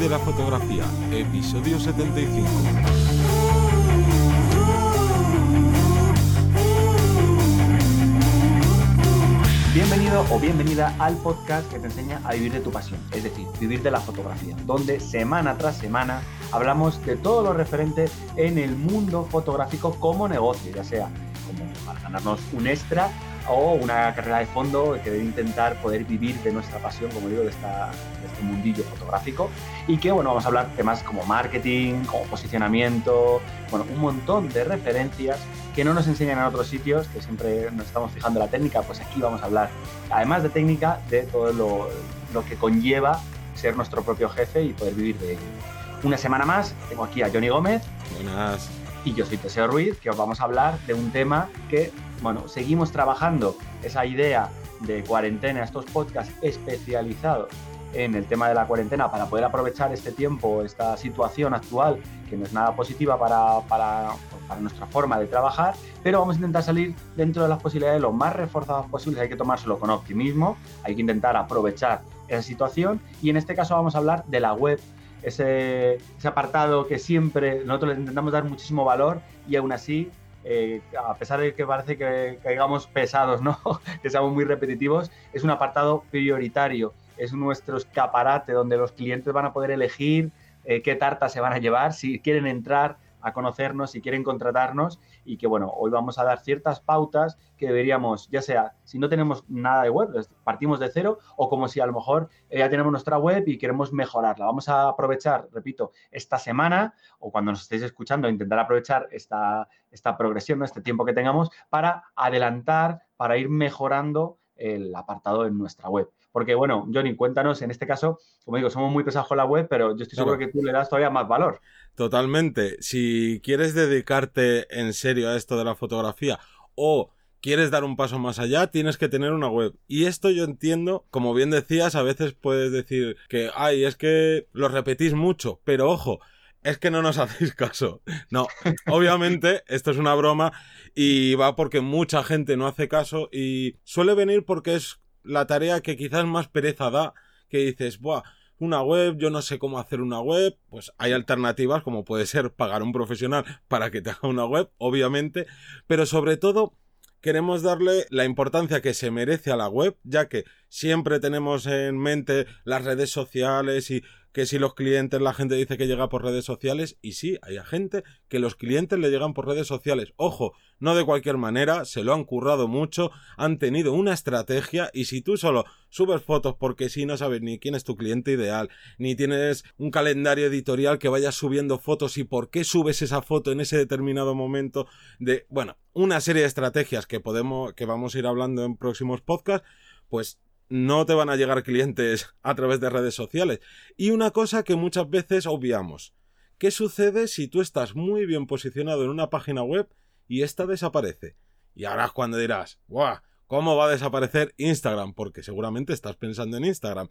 de la fotografía, episodio 75. Bienvenido o bienvenida al podcast que te enseña a vivir de tu pasión, es decir, vivir de la fotografía, donde semana tras semana hablamos de todo lo referente en el mundo fotográfico como negocio, ya sea como para ganarnos un extra o una carrera de fondo que debe intentar poder vivir de nuestra pasión, como digo, de, esta, este mundillo fotográfico. Y que, bueno, vamos a hablar temas como marketing, como posicionamiento, bueno, un montón de referencias que no nos enseñan en otros sitios, que siempre nos estamos fijando en la técnica, pues aquí vamos a hablar, además de técnica, de todo lo, lo que conlleva ser nuestro propio jefe y poder vivir de ello. Una semana más, tengo aquí a Johnny Gómez. Buenas. Y yo soy Teseo Ruiz, que os vamos a hablar de un tema que bueno, seguimos trabajando esa idea de cuarentena, estos podcasts especializados en el tema de la cuarentena para poder aprovechar este tiempo, esta situación actual que no es nada positiva para, para, nuestra forma de trabajar, pero vamos a intentar salir dentro de las posibilidades lo más reforzadas posibles, hay que tomárselo con optimismo, hay que intentar aprovechar esa situación y en este caso vamos a hablar de la web, ese, ese apartado que siempre nosotros le intentamos dar muchísimo valor y aún así eh, a pesar de que parece que caigamos pesados, ¿no? que seamos muy repetitivos, es un apartado prioritario, es nuestro escaparate donde los clientes van a poder elegir eh, qué tarta se van a llevar, si quieren entrar a conocernos, si quieren contratarnos y que bueno, hoy vamos a dar ciertas pautas que deberíamos, ya sea si no tenemos nada de web, partimos de cero o como si a lo mejor eh, ya tenemos nuestra web y queremos mejorarla. Vamos a aprovechar, repito, esta semana o cuando nos estéis escuchando, intentar aprovechar esta, esta progresión, este tiempo que tengamos para adelantar, para ir mejorando el apartado en nuestra web. Porque, bueno, Johnny, cuéntanos, en este caso, como digo, somos muy pesados con la web, pero yo estoy seguro que tú le das todavía más valor. Totalmente. Si quieres dedicarte en serio a esto de la fotografía o quieres dar un paso más allá, tienes que tener una web. Y esto yo entiendo, como bien decías, a veces puedes decir que, ay, es que lo repetís mucho, pero ojo, es que no nos hacéis caso. No, obviamente esto es una broma y va porque mucha gente no hace caso y suele venir porque es la tarea que quizás más pereza da, que dices, buah, una web, yo no sé cómo hacer una web, pues hay alternativas como puede ser pagar un profesional para que te haga una web, obviamente, pero sobre todo queremos darle la importancia que se merece a la web, ya que siempre tenemos en mente las redes sociales y que si los clientes, la gente dice que llega por redes sociales, y sí, hay gente que los clientes le llegan por redes sociales. Ojo, no de cualquier manera, se lo han currado mucho, han tenido una estrategia, y si tú solo subes fotos porque si no sabes ni quién es tu cliente ideal, ni tienes un calendario editorial que vayas subiendo fotos y por qué subes esa foto en ese determinado momento, de, bueno, una serie de estrategias que podemos, que vamos a ir hablando en próximos podcasts, pues no te van a llegar clientes a través de redes sociales. Y una cosa que muchas veces obviamos. ¿Qué sucede si tú estás muy bien posicionado en una página web y esta desaparece? Y ahora es cuando dirás, ¡guau! ¿Cómo va a desaparecer Instagram? Porque seguramente estás pensando en Instagram.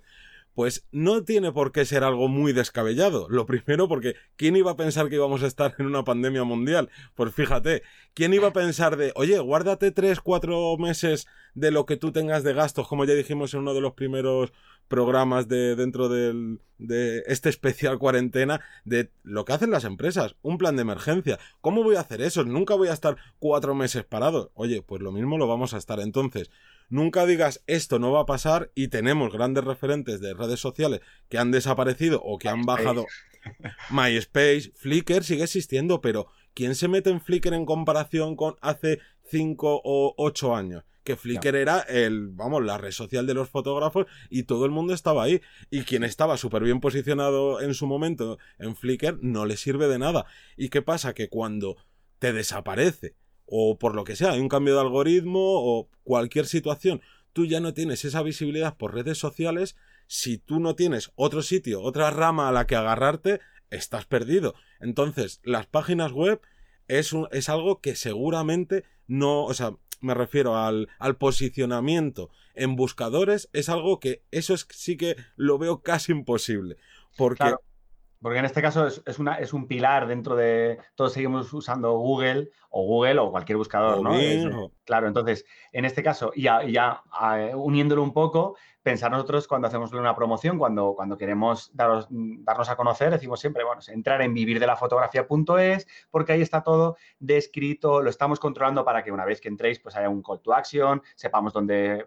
Pues no tiene por qué ser algo muy descabellado. Lo primero porque ¿quién iba a pensar que íbamos a estar en una pandemia mundial? Pues fíjate, ¿quién iba a pensar de, oye, guárdate tres, cuatro meses de lo que tú tengas de gastos, como ya dijimos en uno de los primeros programas de dentro del, de este especial cuarentena de lo que hacen las empresas, un plan de emergencia. ¿Cómo voy a hacer eso? Nunca voy a estar cuatro meses parado. Oye, pues lo mismo lo vamos a estar entonces. Nunca digas esto no va a pasar y tenemos grandes referentes de redes sociales que han desaparecido o que han bajado. MySpace, Flickr sigue existiendo, pero ¿quién se mete en Flickr en comparación con hace 5 o 8 años? Que Flickr era el, vamos, la red social de los fotógrafos y todo el mundo estaba ahí. Y quien estaba súper bien posicionado en su momento en Flickr no le sirve de nada. ¿Y qué pasa? Que cuando te desaparece o por lo que sea, hay un cambio de algoritmo o cualquier situación, tú ya no tienes esa visibilidad por redes sociales, si tú no tienes otro sitio, otra rama a la que agarrarte, estás perdido. Entonces, las páginas web es, es algo que seguramente no, o sea, me refiero al, al posicionamiento en buscadores, es algo que eso es, sí que lo veo casi imposible. Porque Porque en este caso es, una, es un pilar dentro de. Todos seguimos usando Google o Google o cualquier buscador, ¿no? claro, entonces, en este caso, ya, ya uniéndolo un poco, pensar nosotros cuando hacemos una promoción, cuando, cuando queremos daros, darnos a conocer, decimos siempre, bueno, entrar en vivirdelafotografía.es, porque ahí está todo descrito, lo estamos controlando para que una vez que entréis, pues haya un call to action, sepamos dónde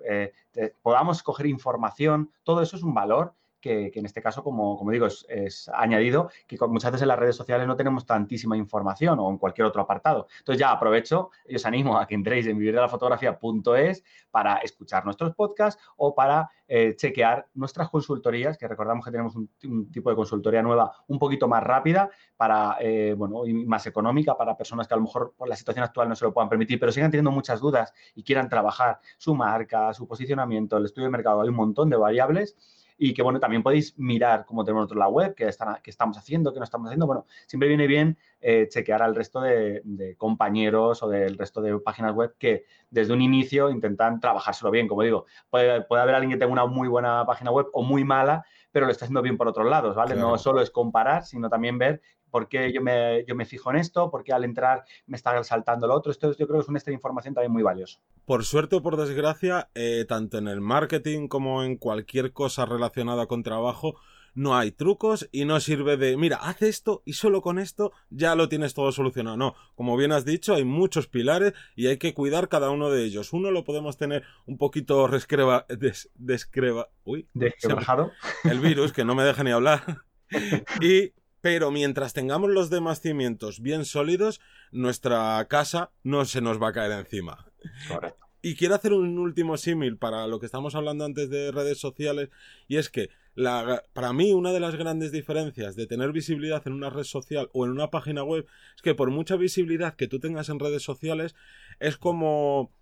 eh, podamos coger información, todo eso es un valor que, en este caso, como, como digo, es, añadido que muchas veces en las redes sociales no tenemos tantísima información o en cualquier otro apartado. Entonces ya aprovecho y os animo a que entréis en vivirdelafotografía.es para escuchar nuestros podcasts o para eh, chequear nuestras consultorías, que recordamos que tenemos un, tipo de consultoría nueva un poquito más rápida para, eh, bueno, y más económica para personas que a lo mejor por la situación actual no se lo puedan permitir, pero sigan teniendo muchas dudas y quieran trabajar su marca, su posicionamiento, el estudio de mercado, hay un montón de variables y que, bueno, también podéis mirar cómo tenemos nosotros la web, qué, están, qué estamos haciendo, qué no estamos haciendo. Bueno, siempre viene bien eh, chequear al resto de, compañeros o del resto de páginas web que desde un inicio intentan trabajárselo bien. Como digo, puede, puede haber alguien que tenga una muy buena página web o muy mala, pero lo está haciendo bien por otros lados, ¿vale? No solo es comparar, sino también ver por qué yo me, yo me fijo en esto, por qué al entrar me está saltando lo otro. Esto yo creo que es un extra de información también muy valioso. Por suerte o por desgracia, eh, tanto en el marketing como en cualquier cosa relacionada con trabajo, no hay trucos y no sirve de, mira, haz esto y solo con esto ya lo tienes todo solucionado. No, como bien has dicho, hay muchos pilares y hay que cuidar cada uno de ellos. Uno lo podemos tener un poquito rescreba, des, descreba, uy, el virus que no me deja ni hablar. y pero mientras tengamos los demás cimientos bien sólidos, nuestra casa no se nos va a caer encima. Correcto. Y quiero hacer un último símil para lo que estamos hablando antes de redes sociales, y es que la, para mí una de las grandes diferencias de tener visibilidad en una red social o en una página web es que por mucha visibilidad que tú tengas en redes sociales es como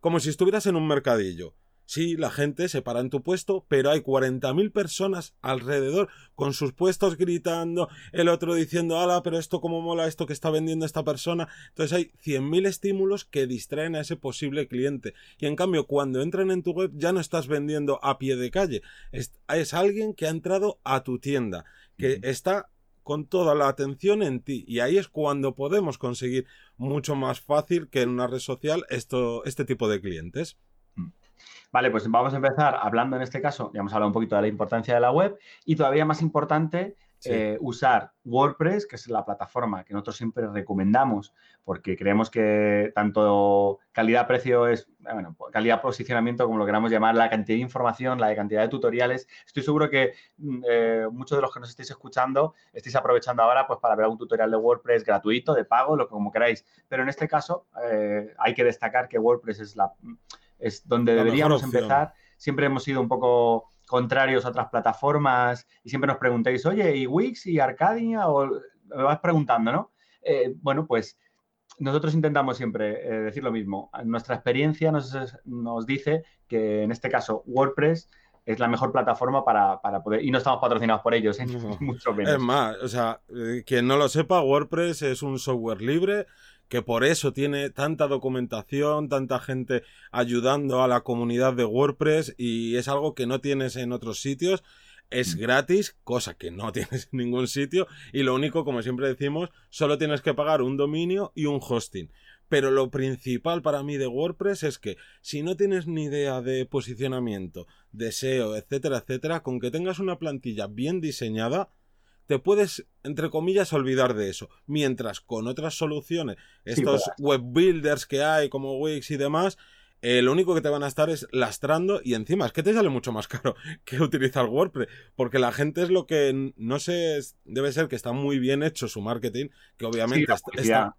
como si estuvieras en un mercadillo. Sí, la gente se para en tu puesto, pero hay 40.000 personas alrededor con sus puestos gritando, el otro diciendo, ala, pero esto cómo mola esto que está vendiendo esta persona. Entonces hay 100.000 estímulos que distraen a ese posible cliente. Y en cambio, cuando entran en tu web ya no estás vendiendo a pie de calle. Es, es alguien que ha entrado a tu tienda, que está con toda la atención en ti. Y ahí es cuando podemos conseguir mucho más fácil que en una red social esto, este tipo de clientes. Vale, pues vamos a empezar hablando en este caso, ya hemos hablado un poquito de la importancia de la web y todavía más importante, eh, usar WordPress, que es la plataforma que nosotros siempre recomendamos porque creemos que tanto calidad-precio es, bueno, calidad-posicionamiento, como lo queramos llamar, la cantidad de información, la cantidad de tutoriales. Estoy seguro que mm, eh, muchos de los que nos estéis escuchando estéis aprovechando ahora pues, para ver algún tutorial de WordPress gratuito, de pago, lo que como queráis. Pero en este caso eh, hay que destacar que WordPress es la es donde deberíamos empezar. Siempre hemos sido un poco contrarios a otras plataformas y siempre nos preguntáis, oye, ¿y Wix y Arcadia? O me vas preguntando, ¿no? Eh, bueno, pues nosotros intentamos siempre eh, decir lo mismo. Nuestra experiencia nos, nos, dice que en este caso WordPress es la mejor plataforma para, poder... Y no estamos patrocinados por ellos, ¿eh? mucho menos. Es más, o sea, quien no lo sepa, WordPress es un software libre que por eso tiene tanta documentación, tanta gente ayudando a la comunidad de WordPress y es algo que no tienes en otros sitios. Es mm. gratis, cosa que no tienes en ningún sitio y lo único, como siempre decimos, solo tienes que pagar un dominio y un hosting. Pero lo principal para mí de WordPress es que si no tienes ni idea de posicionamiento, de SEO, etcétera, etcétera, con que tengas una plantilla bien diseñada, te puedes, entre comillas, olvidar de eso. Mientras con otras soluciones, estos web builders que hay, como Wix y demás, eh, lo único que te van a estar es lastrando y encima es que te sale mucho más caro que utilizar WordPress, porque la gente es lo que no sé, debe ser que está muy bien hecho su marketing, que obviamente está,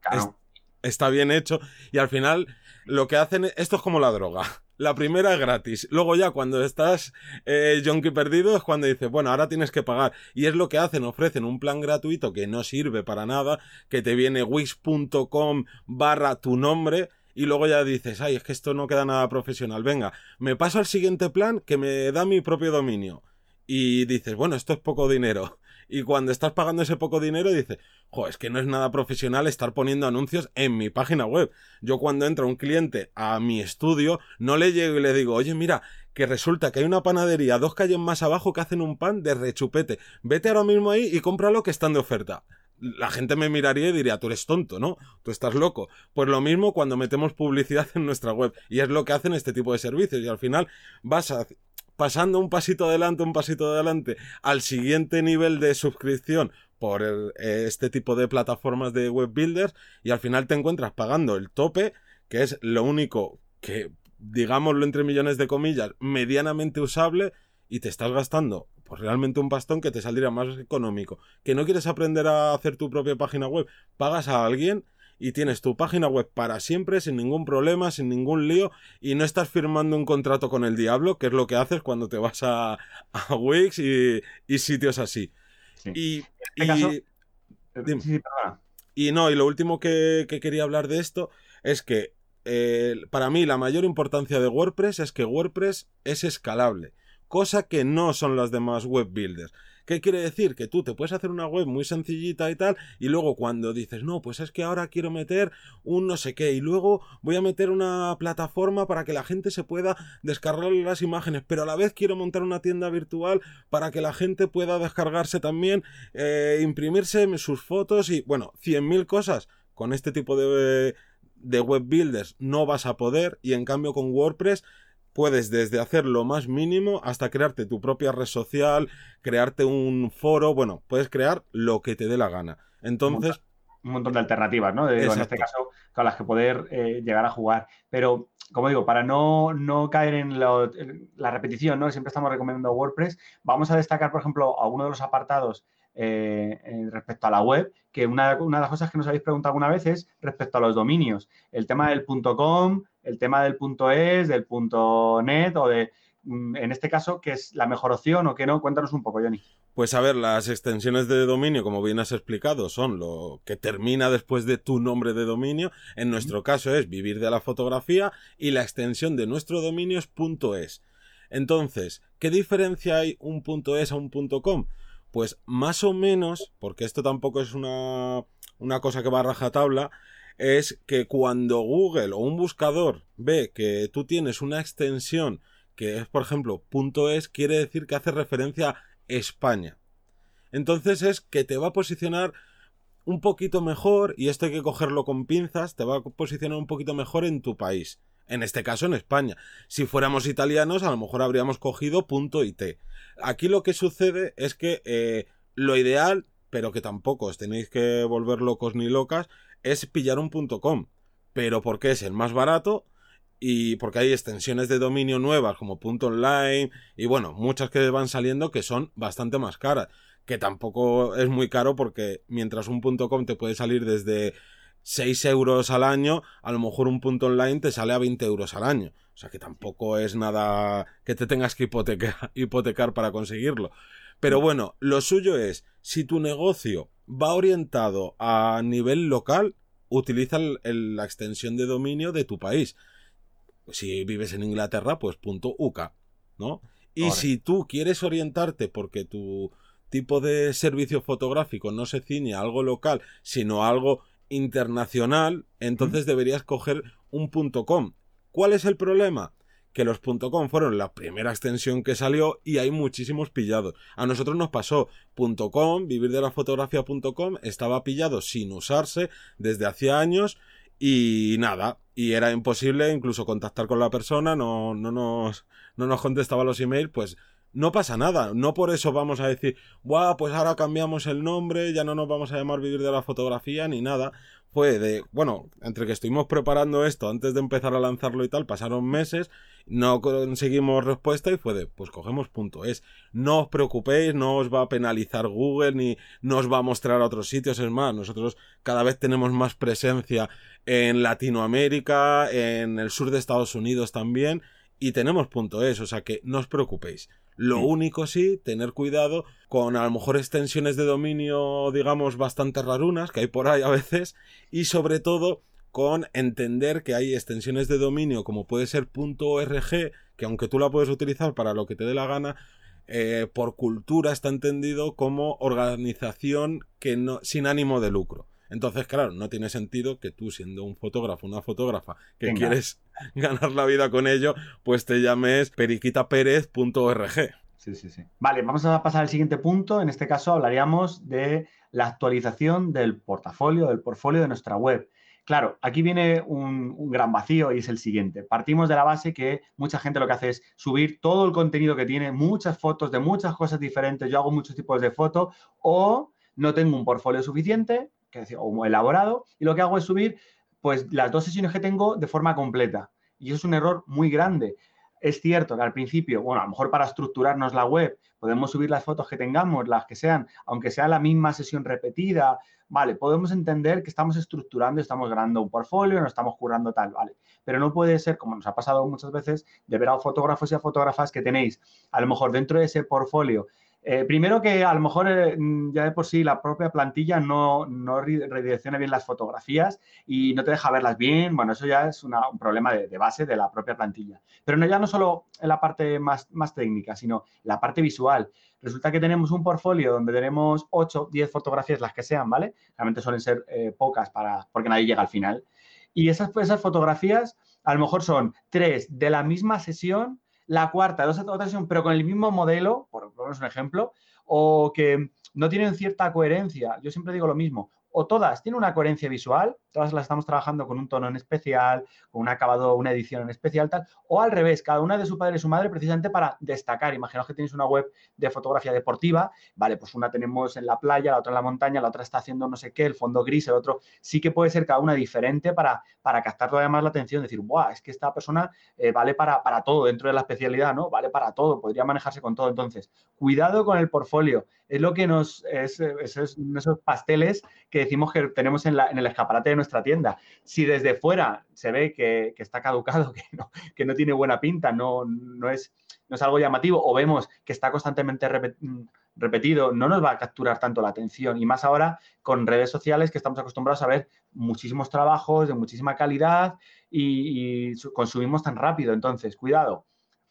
está bien hecho y al final lo que hacen, esto es como la droga la primera es gratis. Luego ya cuando estás eh, perdido es cuando dices, bueno, ahora tienes que pagar. Y es lo que hacen, ofrecen un plan gratuito que no sirve para nada, que te viene wix.com barra tu nombre y luego ya dices, ay, es que esto no queda nada profesional. Venga, me paso al siguiente plan que me da mi propio dominio. Y dices, bueno, esto es poco dinero. Y cuando estás pagando ese poco dinero, dices, jo, es que no es nada profesional estar poniendo anuncios en mi página web. Yo cuando entra un cliente a mi estudio, no le llego y le digo, oye, mira, que resulta que hay una panadería dos calles más abajo que hacen un pan de rechupete. Vete ahora mismo ahí y cómpralo que están de oferta la gente me miraría y diría, tú eres tonto, ¿no? Tú estás loco. Pues lo mismo cuando metemos publicidad en nuestra web. Y es lo que hacen este tipo de servicios. Y al final vas pasando un pasito adelante, un pasito adelante al siguiente nivel de suscripción por este tipo de plataformas de web builders y al final te encuentras pagando el tope, que es lo único que, digámoslo entre millones de comillas, medianamente usable y te estás gastando pues realmente un bastón que te saldría más económico. Que no quieres aprender a hacer tu propia página web, pagas a alguien y tienes tu página web para siempre, sin ningún problema, sin ningún lío, y no estás firmando un contrato con el diablo, que es lo que haces cuando te vas a, a Wix y, sitios así. Y, este y, no, y lo último que, quería hablar de esto es que eh, para mí la mayor importancia de WordPress es que WordPress es escalable cosa que no son las demás web builders. ¿Qué quiere decir? Que tú te puedes hacer una web muy sencillita y tal, y luego cuando dices, no, pues es que ahora quiero meter un no sé qué, y luego voy a meter una plataforma para que la gente se pueda descargar las imágenes, pero a la vez quiero montar una tienda virtual para que la gente pueda descargarse también, eh, imprimirse sus fotos y, bueno, cien mil cosas. Con este tipo de, de web builders no vas a poder, y en cambio con WordPress puedes desde hacer lo más mínimo hasta crearte tu propia red social, crearte un foro, bueno, puedes crear lo que te dé la gana. Entonces... Un montón de alternativas, ¿no? en este caso, con las que poder eh, llegar a jugar. Pero, como digo, para no, caer en, la repetición, ¿no? Siempre estamos recomendando WordPress, vamos a destacar, por ejemplo, algunos de los apartados eh, respecto a la web, que una, de las cosas que nos habéis preguntado alguna vez es respecto a los dominios. El tema del .com, el tema del .es, del .net o de, mm, en este caso, ¿qué es la mejor opción o qué no? Cuéntanos un poco, Johnny. Pues a ver, las extensiones de dominio, como bien has explicado, son lo que termina después de tu nombre de dominio. En nuestro caso es vivir de la fotografía y la extensión de nuestro dominio es .es. Entonces, ¿qué diferencia hay un .es a un .com? Pues más o menos, porque esto tampoco es una, una cosa que va a rajatabla, es que cuando Google o un buscador ve que tú tienes una extensión que es, por ejemplo, .es, quiere decir que hace referencia a España. Entonces es que te va a posicionar un poquito mejor, y esto hay que cogerlo con pinzas, te va a posicionar un poquito mejor en tu país. En este caso en España. Si fuéramos italianos, a lo mejor habríamos cogido .it. Aquí lo que sucede es que eh, lo ideal, pero que tampoco os tenéis que volver locos ni locas, es pillar un .com, pero porque es el más barato y porque hay extensiones de dominio nuevas como .online y bueno, muchas que van saliendo que son bastante más caras, que tampoco es muy caro porque mientras un .com te puede salir desde 6 euros al año, a lo mejor un punto online te sale a 20 euros al año. O sea que tampoco es nada que te tengas que hipotecar, hipotecar para conseguirlo. Pero bueno, lo suyo es, si tu negocio va orientado a nivel local, utiliza la extensión de dominio de tu país. Si vives en Inglaterra, pues punto .uk, ¿no? Y si tú quieres orientarte porque tu tipo de servicio fotográfico no se ciñe a algo local, sino a algo internacional, entonces deberías coger un .com. ¿Cuál es el problema? que los .com fueron la primera extensión que salió y hay muchísimos pillados. A nosotros nos pasó .com, vivir de la fotografía.com, estaba pillado sin usarse desde hacía años y nada, y era imposible incluso contactar con la persona, no, no, nos, no nos contestaba los emails, pues no pasa nada. No por eso vamos a decir, Buah, pues ahora cambiamos el nombre, ya no nos vamos a llamar Vivir de la Fotografía ni nada fue de, bueno, entre que estuvimos preparando esto antes de empezar a lanzarlo y tal, pasaron meses, no conseguimos respuesta y fue de, pues cogemos punto es. No os preocupéis, no os va a penalizar Google ni no os va a mostrar a otros sitios, es más, nosotros cada vez tenemos más presencia en Latinoamérica, en el sur de Estados Unidos también, y tenemos punto es, o sea que no os preocupéis. Lo único sí, tener cuidado con a lo mejor extensiones de dominio, digamos, bastante rarunas que hay por ahí a veces, y sobre todo con entender que hay extensiones de dominio como puede ser .org, que aunque tú la puedes utilizar para lo que te dé la gana, eh, por cultura está entendido como organización que no, sin ánimo de lucro. Entonces, claro, no tiene sentido que tú, siendo un fotógrafo, una fotógrafa, que quieres ganar la vida con ello, pues te llames periquitapérez.org. Sí, sí, sí. Vale, vamos a pasar al siguiente punto. En este caso hablaríamos de la actualización del portafolio, del portfolio de nuestra web. Claro, aquí viene un, gran vacío y es el siguiente. Partimos de la base que mucha gente lo que hace es subir todo el contenido que tiene, muchas fotos de muchas cosas diferentes. Yo hago muchos tipos de fotos o no tengo un portfolio suficiente que o elaborado y lo que hago es subir pues las dos sesiones que tengo de forma completa. Y eso es un error muy grande. Es cierto que al principio, bueno, a lo mejor para estructurarnos la web, podemos subir las fotos que tengamos, las que sean, aunque sea la misma sesión repetida, vale, podemos entender que estamos estructurando, estamos ganando un portfolio, no estamos curando tal, vale. Pero no puede ser, como nos ha pasado muchas veces, de ver a fotógrafos y a fotógrafas que tenéis, a lo mejor dentro de ese portfolio, eh, primero que a lo mejor eh, mm, ya de por sí la propia plantilla no, no, redirecciona bien las fotografías y no te deja verlas bien. Bueno, eso ya es un problema de, base de la propia plantilla. Pero no, ya no solo en la parte más, más técnica, sino la parte visual. Resulta que tenemos un portfolio donde tenemos 8, 10 fotografías, las que sean, ¿vale? Realmente suelen ser eh, pocas para, porque nadie llega al final. Y esas, esas fotografías a lo mejor son tres de la misma sesión la cuarta de otra sesión, pero con el mismo modelo, por poner un ejemplo, o que no tienen cierta coherencia. Yo siempre digo lo mismo o todas tienen una coherencia visual, todas las estamos trabajando con un tono en especial, con un acabado, una edición en especial, tal, o al revés, cada una de su padre y su madre precisamente para destacar. Imaginaos que tenéis una web de fotografía deportiva, vale, pues una tenemos en la playa, la otra en la montaña, la otra está haciendo no sé qué, el fondo gris, el otro sí que puede ser cada una diferente para, para captar todavía más la atención, decir, ¡buah! Es que esta persona eh, vale para, para todo dentro de la especialidad, ¿no? Vale para todo, podría manejarse con todo. Entonces, cuidado con el portfolio, es lo que nos, es, esos pasteles que decimos que tenemos en, el escaparate de nuestra tienda. Si desde fuera se ve que, está caducado, que no, tiene buena pinta, no, no, es, no es algo llamativo, o vemos que está constantemente repetido, no nos va a capturar tanto la atención. Y más ahora con redes sociales que estamos acostumbrados a ver muchísimos trabajos de muchísima calidad y, y consumimos tan rápido. Entonces, cuidado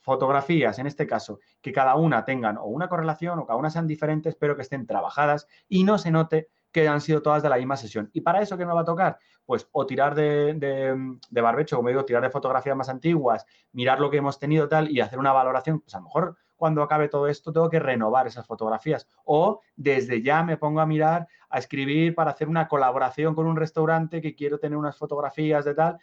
fotografías, en este caso, que cada una tengan o una correlación o cada una sean diferentes, pero que estén trabajadas y no se note que han sido todas de la misma sesión. ¿Y para eso qué me va a tocar? Pues o tirar de, barbecho, como digo, tirar de fotografías más antiguas, mirar lo que hemos tenido tal y hacer una valoración. Pues a lo mejor cuando acabe todo esto tengo que renovar esas fotografías. O desde ya me pongo a mirar, a escribir para hacer una colaboración con un restaurante que quiero tener unas fotografías de tal.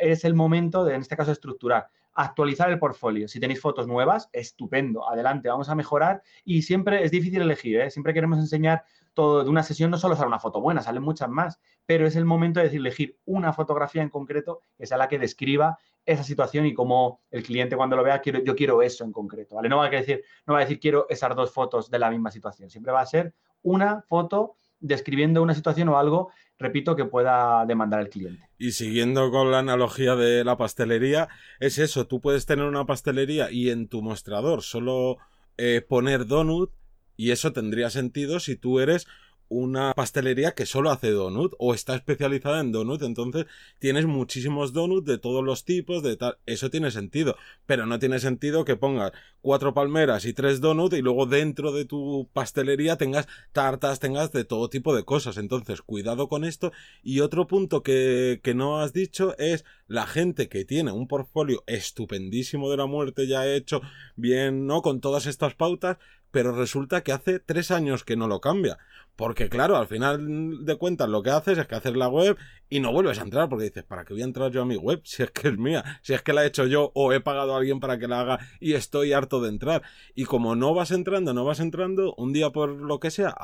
Es el momento de, en este caso, estructurar actualizar el portfolio. Si tenéis fotos nuevas, estupendo, adelante, vamos a mejorar. Y siempre es difícil elegir, ¿eh? siempre queremos enseñar todo de una sesión, no solo sale una foto buena, salen muchas más, pero es el momento de decir, elegir una fotografía en concreto que sea la que describa esa situación y cómo el cliente cuando lo vea, quiero, yo quiero eso en concreto, ¿vale? No va a decir, no va a decir quiero esas dos fotos de la misma situación, siempre va a ser una foto describiendo una situación o algo, repito, que pueda demandar el cliente. Y siguiendo con la analogía de la pastelería, es eso, tú puedes tener una pastelería y en tu mostrador solo eh, poner donut y eso tendría sentido si tú eres una pastelería que solo hace donut o está especializada en donut, entonces tienes muchísimos donuts de todos los tipos, de tal, eso tiene sentido, pero no tiene sentido que pongas cuatro palmeras y tres donuts y luego dentro de tu pastelería tengas tartas, tengas de todo tipo de cosas, entonces cuidado con esto. Y otro punto que, que no has dicho es la gente que tiene un portfolio estupendísimo de la muerte ya hecho, bien, ¿no? Con todas estas pautas, pero resulta que hace tres años que no lo cambia. Porque claro, al final de cuentas lo que haces es que haces la web y no vuelves a entrar porque dices, ¿para qué voy a entrar yo a mi web? Si es que es mía, si es que la he hecho yo o he pagado a alguien para que la haga y estoy harto de entrar. Y como no vas entrando, no vas entrando, un día por lo que sea,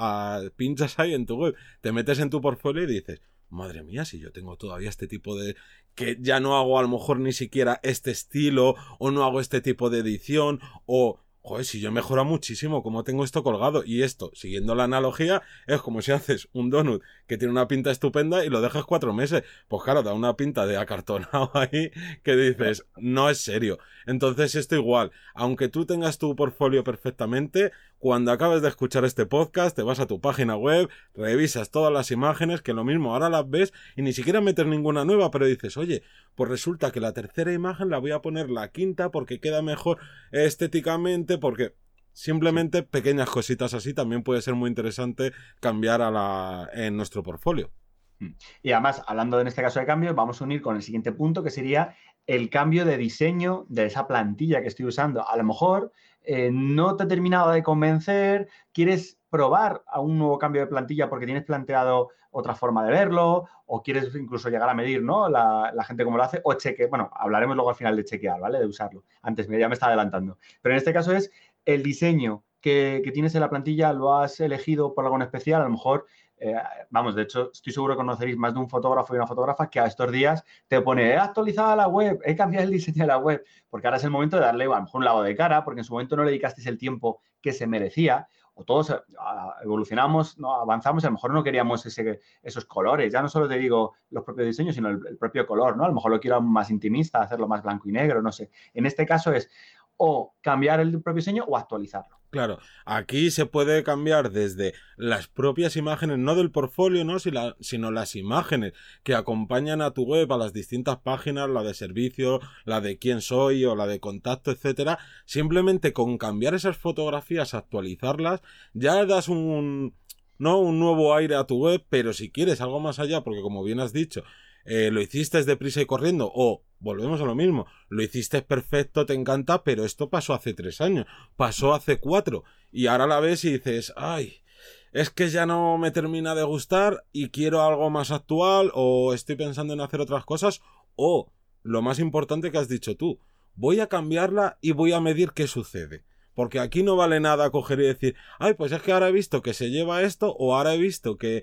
pinchas ahí en tu web, te metes en tu portfolio y dices, madre mía, si yo tengo todavía este tipo de... que ya no hago a lo mejor ni siquiera este estilo o no hago este tipo de edición o joder, si yo mejora muchísimo como tengo esto colgado. Y esto, siguiendo la analogía, es como si haces un donut que tiene una pinta estupenda y lo dejas cuatro meses. Pues claro, da una pinta de acartonado ahí que dices, no es serio. Entonces esto igual, aunque tú tengas tu portfolio perfectamente, cuando acabes de escuchar este podcast, te vas a tu página web, revisas todas las imágenes, que lo mismo ahora las ves y ni siquiera metes ninguna nueva, pero dices, oye, pues resulta que la tercera imagen la voy a poner la quinta porque queda mejor estéticamente, porque Simplemente pequeñas cositas así también puede ser muy interesante cambiar a la, en nuestro portfolio. Mm. Y además, hablando en este caso de cambios, vamos a unir con el siguiente punto, que sería el cambio de diseño de esa plantilla que estoy usando. A lo mejor eh, no te ha terminado de convencer, quieres probar a un nuevo cambio de plantilla porque tienes planteado otra forma de verlo o quieres incluso llegar a medir, ¿no? La, gente cómo lo hace o cheque, bueno, hablaremos luego al final de chequear, ¿vale? De usarlo. Antes ya me está adelantando. Pero en este caso es el diseño que, que tienes en la plantilla, lo has elegido por algo en especial, a lo mejor eh, vamos, de hecho, estoy seguro que conoceréis más de un fotógrafo y una fotógrafa que a estos días te pone, he actualizado la web, he cambiado el diseño de la web, porque ahora es el momento de darle a lo mejor un lado de cara, porque en su momento no le dedicasteis el tiempo que se merecía, o todos eh, evolucionamos, ¿no? avanzamos, a lo mejor no queríamos ese, esos colores, ya no solo te digo los propios diseños, sino el, el propio color, ¿no? A lo mejor lo quiero más intimista, hacerlo más blanco y negro, no sé. En este caso es o cambiar el propio diseño o actualizarlo. Claro, aquí se puede cambiar desde las propias imágenes, no del portfolio, ¿no? sino las imágenes que acompañan a tu web, a las distintas páginas, la de servicio, la de quién soy o la de contacto, etcétera. Simplemente con cambiar esas fotografías, actualizarlas, ya das un, no un nuevo aire a tu web, pero si quieres algo más allá, porque como bien has dicho, eh, lo hiciste deprisa y corriendo, o volvemos a lo mismo, lo hiciste perfecto, te encanta, pero esto pasó hace tres años, pasó hace cuatro, y ahora la ves y dices, ay, es que ya no me termina de gustar y quiero algo más actual, o estoy pensando en hacer otras cosas, o lo más importante que has dicho tú, voy a cambiarla y voy a medir qué sucede. Porque aquí no vale nada coger y decir, ay, pues es que ahora he visto que se lleva esto, o ahora he visto que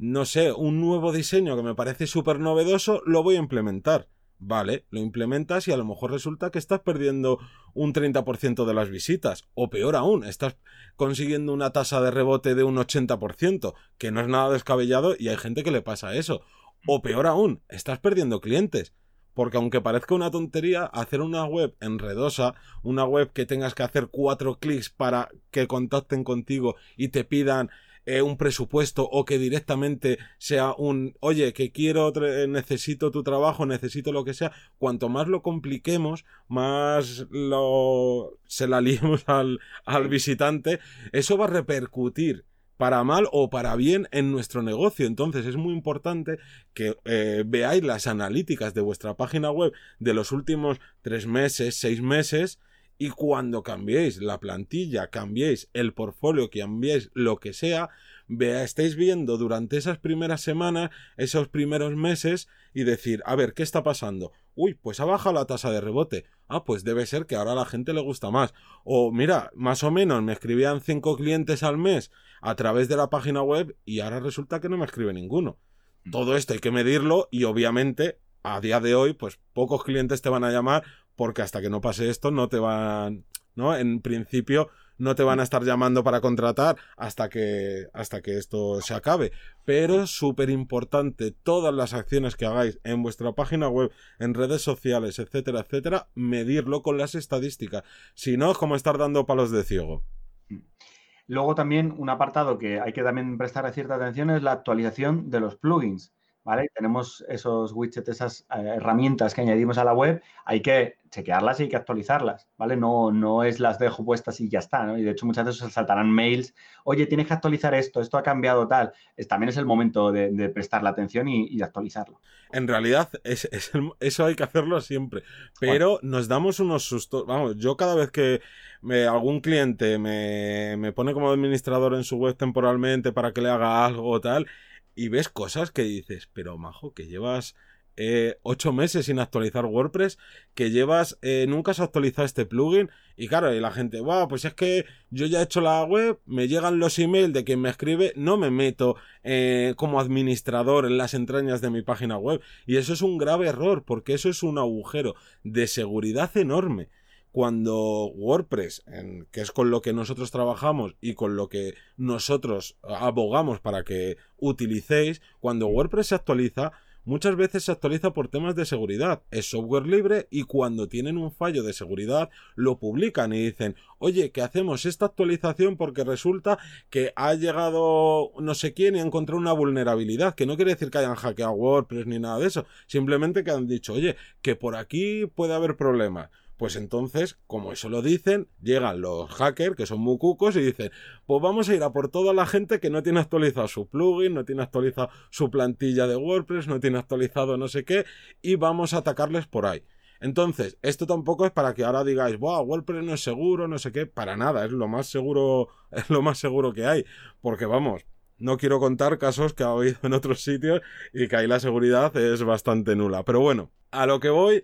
no sé, un nuevo diseño que me parece súper novedoso, lo voy a implementar. Vale, lo implementas y a lo mejor resulta que estás perdiendo un 30% de las visitas. O peor aún, estás consiguiendo una tasa de rebote de un 80%, que no es nada descabellado y hay gente que le pasa eso. O peor aún, estás perdiendo clientes. Porque aunque parezca una tontería, hacer una web enredosa, una web que tengas que hacer cuatro clics para que contacten contigo y te pidan eh, un presupuesto o que directamente sea un, oye, que quiero, necesito tu trabajo, necesito lo que sea, cuanto más lo compliquemos, más lo, se la liemos al, al visitante, eso va a repercutir para mal o para bien en nuestro negocio. Entonces es muy importante que eh, veáis las analíticas de vuestra página web de los últimos tres meses, seis meses, y cuando cambiéis la plantilla, cambiéis el portfolio, cambiéis lo que sea, vea, estéis viendo durante esas primeras semanas, esos primeros meses y decir, a ver, ¿qué está pasando? Uy, pues ha bajado la tasa de rebote. Ah, pues debe ser que ahora a la gente le gusta más. O mira, más o menos me escribían cinco clientes al mes a través de la página web y ahora resulta que no me escribe ninguno. Mm. Todo esto hay que medirlo y obviamente a día de hoy, pues pocos clientes te van a llamar porque hasta que no pase esto no te van, ¿no? En principio no te van a estar llamando para contratar hasta que, hasta que esto se acabe. Pero es súper importante todas las acciones que hagáis en vuestra página web, en redes sociales, etcétera, etcétera, medirlo con las estadísticas. Si no, es como estar dando palos de ciego. Luego también un apartado que hay que también prestar cierta atención es la actualización de los plugins. ¿Vale? Tenemos esos widgets, esas eh, herramientas que añadimos a la web, hay que chequearlas y hay que actualizarlas, ¿vale? No, no es las dejo puestas y ya está, ¿no? Y de hecho muchas veces saltarán mails, oye, tienes que actualizar esto, esto ha cambiado tal. también es el momento de, de prestarle atención y, de actualizarlo. En realidad, es, eso hay que hacerlo siempre, pero nos damos unos sustos. Vamos, yo cada vez que me, algún cliente me, me pone como administrador en su web temporalmente para que le haga algo o tal, y ves cosas que dices, pero majo, que llevas eh, ocho meses sin actualizar WordPress, que llevas, eh, nunca has actualizado este plugin, y claro, y la gente, wow, pues es que yo ya he hecho la web, me llegan los emails de quien me escribe, no me meto eh, como administrador en las entrañas de mi página web, y eso es un grave error, porque eso es un agujero de seguridad enorme cuando WordPress, en, que es con lo que nosotros trabajamos y con lo que nosotros abogamos para que utilicéis, cuando WordPress se actualiza, muchas veces se actualiza por temas de seguridad. Es software libre y cuando tienen un fallo de seguridad lo publican y dicen, oye, que hacemos esta actualización porque resulta que ha llegado no sé quién y ha encontrado una vulnerabilidad, que no quiere decir que hayan hackeado WordPress ni nada de eso, simplemente que han dicho, oye, que por aquí puede haber problemas Pues entonces, como eso lo dicen, llegan los hackers, que son muy cucos, y dicen, pues vamos a ir a por toda la gente que no tiene actualizado su plugin, no tiene actualizado su plantilla de WordPress, no tiene actualizado no sé qué, y vamos a atacarles por ahí. Entonces, esto tampoco es para que ahora digáis, wow, WordPress no es seguro, no sé qué, para nada, es lo más seguro, es lo más seguro que hay. Porque vamos, no quiero contar casos que ha habido en otros sitios y que ahí la seguridad es bastante nula. Pero bueno, a lo que voy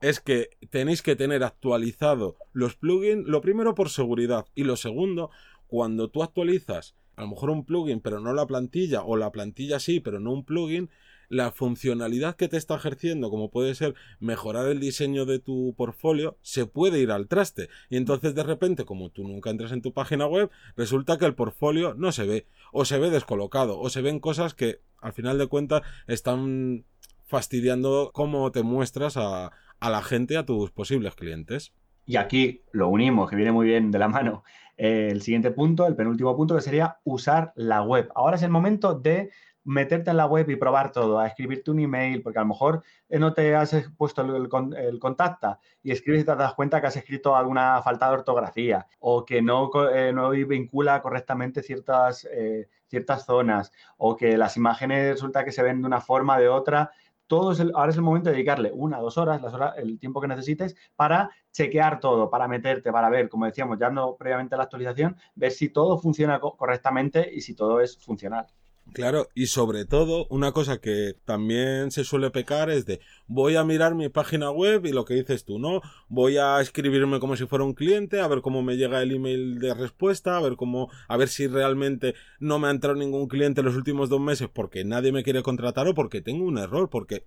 es que tenéis que tener actualizado los plugins, lo primero por seguridad y lo segundo, cuando tú actualizas a lo mejor un plugin pero no la plantilla o la plantilla sí pero no un plugin, la funcionalidad que te está ejerciendo, como puede ser mejorar el diseño de tu portfolio, se puede ir al traste. Y entonces de repente, como tú nunca entras en tu página web, resulta que el portfolio no se ve, o se ve descolocado, o se ven cosas que al final de cuentas están fastidiando cómo te muestras a, la gente, a tus posibles clientes. Y aquí lo unimos, que viene muy bien de la mano, eh, el siguiente punto, el penúltimo punto, que sería usar la web. Ahora es el momento de meterte en la web y probar todo, a escribirte un email, porque a lo mejor eh, no te has puesto el, el, contacta y escribes y te das cuenta que has escrito alguna falta de ortografía o que no, eh, no vincula correctamente ciertas, eh, ciertas zonas o que las imágenes resulta que se ven de una forma o de otra. Todo es ahora es el momento de dedicarle una, dos horas, las horas, el tiempo que necesites para chequear todo, para meterte, para ver, como decíamos, ya no previamente la actualización, ver si todo funciona correctamente y si todo es funcional. Claro, y sobre todo, una cosa que también se suele pecar es de voy a mirar mi página web y lo que dices tú, ¿no? Voy a escribirme como si fuera un cliente, a ver cómo me llega el email de respuesta, a ver cómo, a ver si realmente no me ha entrado ningún cliente en los últimos dos meses porque nadie me quiere contratar o porque tengo un error, porque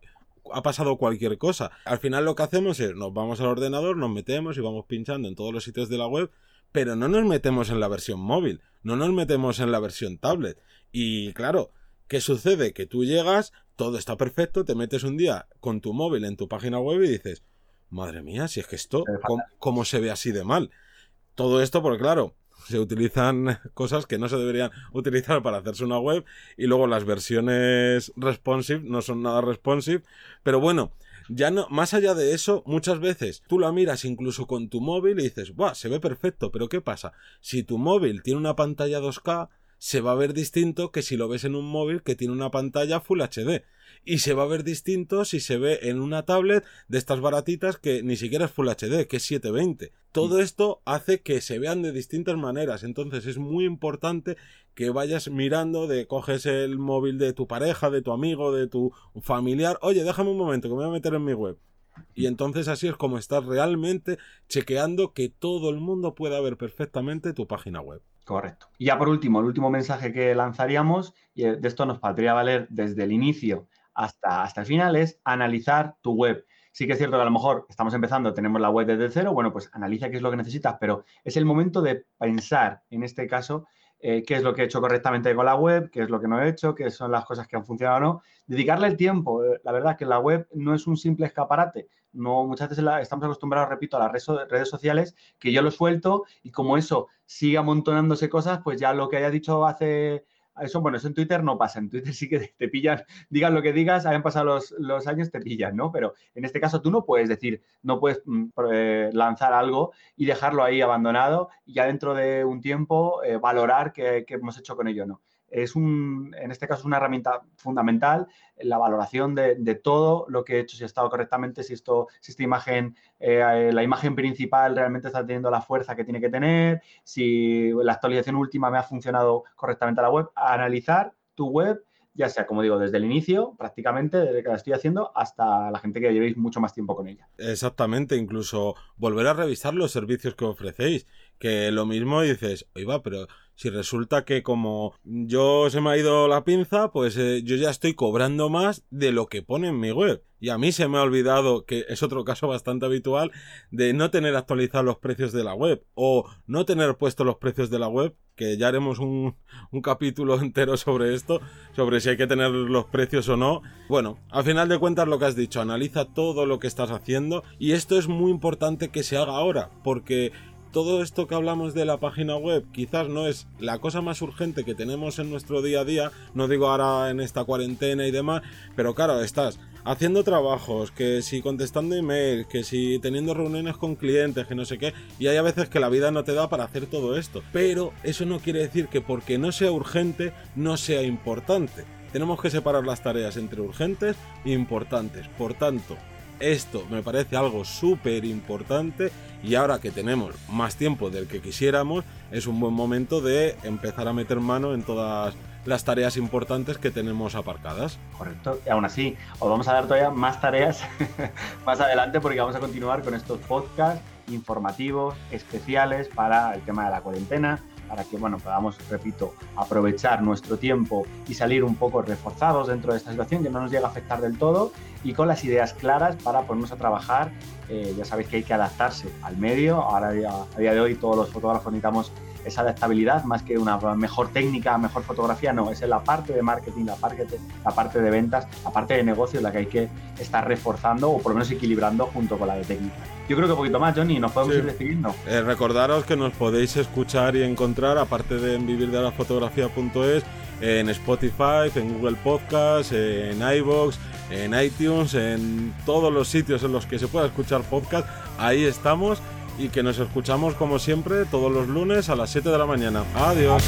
ha pasado cualquier cosa. Al final lo que hacemos es nos vamos al ordenador, nos metemos y vamos pinchando en todos los sitios de la web, pero no nos metemos en la versión móvil, no nos metemos en la versión tablet. Y claro, ¿qué sucede? Que tú llegas, todo está perfecto, te metes un día con tu móvil en tu página web y dices, madre mía, si es que esto, ¿cómo, se ve así de mal? Todo esto porque, claro, se utilizan cosas que no se deberían utilizar para hacerse una web y luego las versiones responsive no son nada responsive, pero bueno, ya no, más allá de eso, muchas veces tú la miras incluso con tu móvil y dices, ¡buah! Se ve perfecto, pero ¿qué pasa? Si tu móvil tiene una pantalla 2K, se va a ver distinto que si lo ves en un móvil que tiene una pantalla Full HD. Y se va a ver distinto si se ve en una tablet de estas baratitas que ni siquiera es Full HD, que es 720. Todo mm. esto hace que se vean de distintas maneras. Entonces es muy importante que vayas mirando de coges el móvil de tu pareja, de tu amigo, de tu familiar. Oye, déjame un momento que me voy a meter en mi web. Y entonces así es como estás realmente chequeando que todo el mundo pueda ver perfectamente tu página web. Correcto. Y ya por último, el último mensaje que lanzaríamos, y de esto nos podría valer desde el inicio hasta, hasta el final, es analizar tu web. Sí que es cierto que a lo mejor estamos empezando, tenemos la web desde cero, bueno, pues analiza qué es lo que necesitas, pero es el momento de pensar, en este caso, eh, qué es lo que he hecho correctamente con la web, qué es lo que no he hecho, qué son las cosas que han funcionado o no. Dedicarle el tiempo. Eh, la verdad que la web no es un simple escaparate. No, muchas veces estamos acostumbrados, repito, a las redes, sociales, que yo lo suelto y como eso sigue amontonándose cosas, pues ya lo que haya dicho hace eso, bueno, eso en Twitter no pasa. En Twitter sí que te pillan, digas lo que digas, hayan pasado los, años, te pillan, ¿no? Pero en este caso tú no puedes decir, no puedes mm, eh, lanzar algo y dejarlo ahí abandonado y ya dentro de un tiempo eh, valorar qué, qué, hemos hecho con ello, ¿no? Es un, en este caso, una herramienta fundamental, la valoración de, todo lo que he hecho, si ha estado correctamente, si, esto, si esta imagen, eh, la imagen principal realmente está teniendo la fuerza que tiene que tener, si la actualización última me ha funcionado correctamente a la web, analizar tu web ya sea, como digo, desde el inicio, prácticamente, desde que la estoy haciendo, hasta la gente que llevéis mucho más tiempo con ella. Exactamente, incluso volver a revisar los servicios que ofrecéis, que lo mismo dices, oiga, pero si resulta que como yo se me ha ido la pinza, pues eh, yo ya estoy cobrando más de lo que pone en mi web. Y a mí se me ha olvidado, que es otro caso bastante habitual, de no tener actualizados los precios de la web o no tener puestos los precios de la web, que ya haremos un, un capítulo entero sobre esto, sobre si hay que tener los precios o no. Bueno, al final de cuentas lo que has dicho, analiza todo lo que estás haciendo y esto es muy importante que se haga ahora, porque todo esto que hablamos de la página web quizás no es la cosa más urgente que tenemos en nuestro día a día, no digo ahora en esta cuarentena y demás, pero claro, estás haciendo trabajos, que si contestando emails, que si teniendo reuniones con clientes, que no sé qué, y hay a veces que la vida no te da para hacer todo esto. Pero eso no quiere decir que porque no sea urgente, no sea importante. Tenemos que separar las tareas entre urgentes e importantes. Por tanto, esto me parece algo súper importante y ahora que tenemos más tiempo del que quisiéramos, es un buen momento de empezar a meter mano en todas las tareas importantes que tenemos aparcadas. Correcto, y aún así os vamos a dar todavía más tareas más adelante porque vamos a continuar con estos podcasts informativos, especiales para el tema de la cuarentena, para que bueno, podamos, repito, aprovechar nuestro tiempo y salir un poco reforzados dentro de esta situación que no nos llega a afectar del todo y con las ideas claras para ponernos a trabajar. Eh, ya sabéis que hay que adaptarse al medio. Ahora a día de hoy todos los fotógrafos necesitamos esa adaptabilidad más que una mejor técnica, mejor fotografía, no, es en la parte de marketing, la parte, la parte de ventas, la parte de negocio la que hay que estar reforzando o por lo menos equilibrando junto con la de técnica. Yo creo que un poquito más, Johnny, nos podemos ir despidiendo. Eh, recordaros que nos podéis escuchar y encontrar, aparte de en vivirdelafotografía.es, en Spotify, en Google Podcast, en iVoox, en iTunes, en todos los sitios en los que se pueda escuchar podcast. Ahí estamos y que nos escuchamos como siempre todos los lunes a las 7 de la mañana. Adiós.